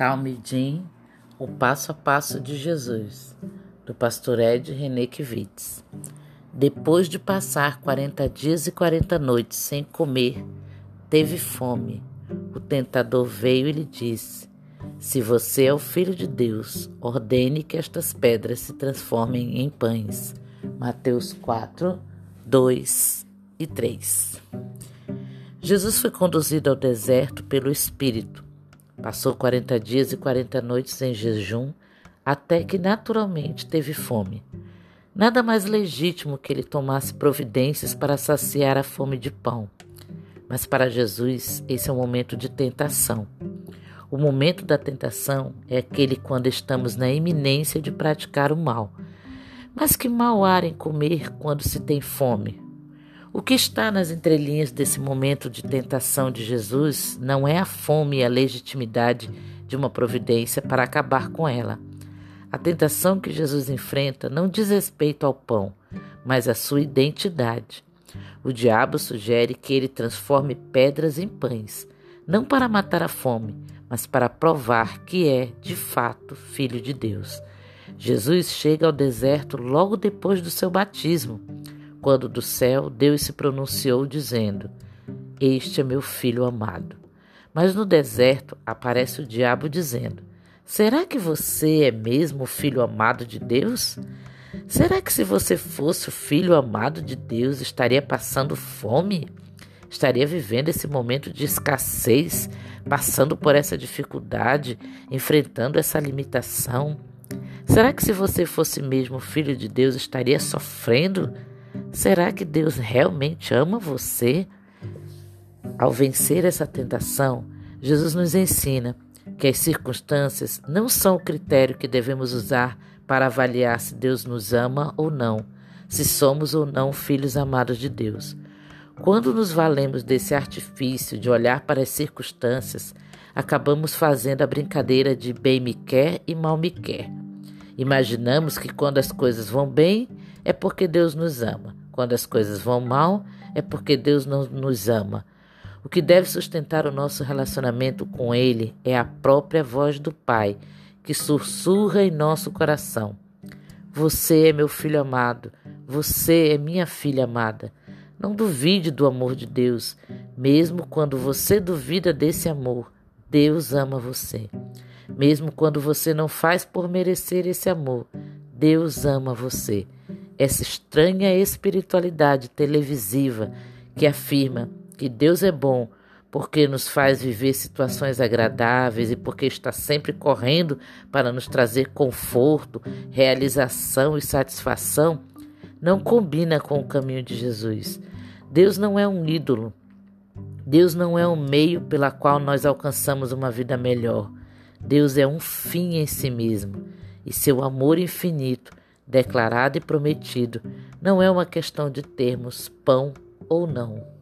Talmidim, o passo a passo de Jesus, do pastor Ed René Kivitz. Depois de passar quarenta dias e quarenta noites sem comer, teve fome. O tentador veio e lhe disse: Se você é o filho de Deus, ordene que estas pedras se transformem em pães. Mateus 4, 2 e 3. Jesus foi conduzido ao deserto pelo Espírito Passou 40 dias e 40 noites em jejum, até que naturalmente teve fome. Nada mais legítimo que ele tomasse providências para saciar a fome de pão. Mas para Jesus, esse é um momento de tentação. O momento da tentação é aquele quando estamos na iminência de praticar o mal. Mas que mal há em comer quando se tem fome? O que está nas entrelinhas desse momento de tentação de Jesus não é a fome e a legitimidade de uma providência para acabar com ela. A tentação que Jesus enfrenta não diz respeito ao pão, mas à sua identidade. O diabo sugere que ele transforme pedras em pães, não para matar a fome, mas para provar que é, de fato, filho de Deus. Jesus chega ao deserto logo depois do seu batismo quando do céu Deus se pronunciou dizendo: Este é meu filho amado. Mas no deserto aparece o diabo dizendo: Será que você é mesmo o filho amado de Deus? Será que se você fosse o filho amado de Deus estaria passando fome? Estaria vivendo esse momento de escassez, passando por essa dificuldade, enfrentando essa limitação? Será que se você fosse mesmo filho de Deus estaria sofrendo? Será que Deus realmente ama você? Ao vencer essa tentação, Jesus nos ensina que as circunstâncias não são o critério que devemos usar para avaliar se Deus nos ama ou não, se somos ou não filhos amados de Deus. Quando nos valemos desse artifício de olhar para as circunstâncias, acabamos fazendo a brincadeira de bem me quer e mal me quer. Imaginamos que quando as coisas vão bem é porque Deus nos ama. Quando as coisas vão mal, é porque Deus não nos ama. O que deve sustentar o nosso relacionamento com Ele é a própria voz do Pai, que sussurra em nosso coração. Você é meu filho amado, você é minha filha amada. Não duvide do amor de Deus, mesmo quando você duvida desse amor. Deus ama você. Mesmo quando você não faz por merecer esse amor, Deus ama você essa estranha espiritualidade televisiva que afirma que Deus é bom porque nos faz viver situações agradáveis e porque está sempre correndo para nos trazer conforto, realização e satisfação, não combina com o caminho de Jesus. Deus não é um ídolo. Deus não é um meio pela qual nós alcançamos uma vida melhor. Deus é um fim em si mesmo e seu amor infinito declarado e prometido, não é uma questão de termos pão ou não.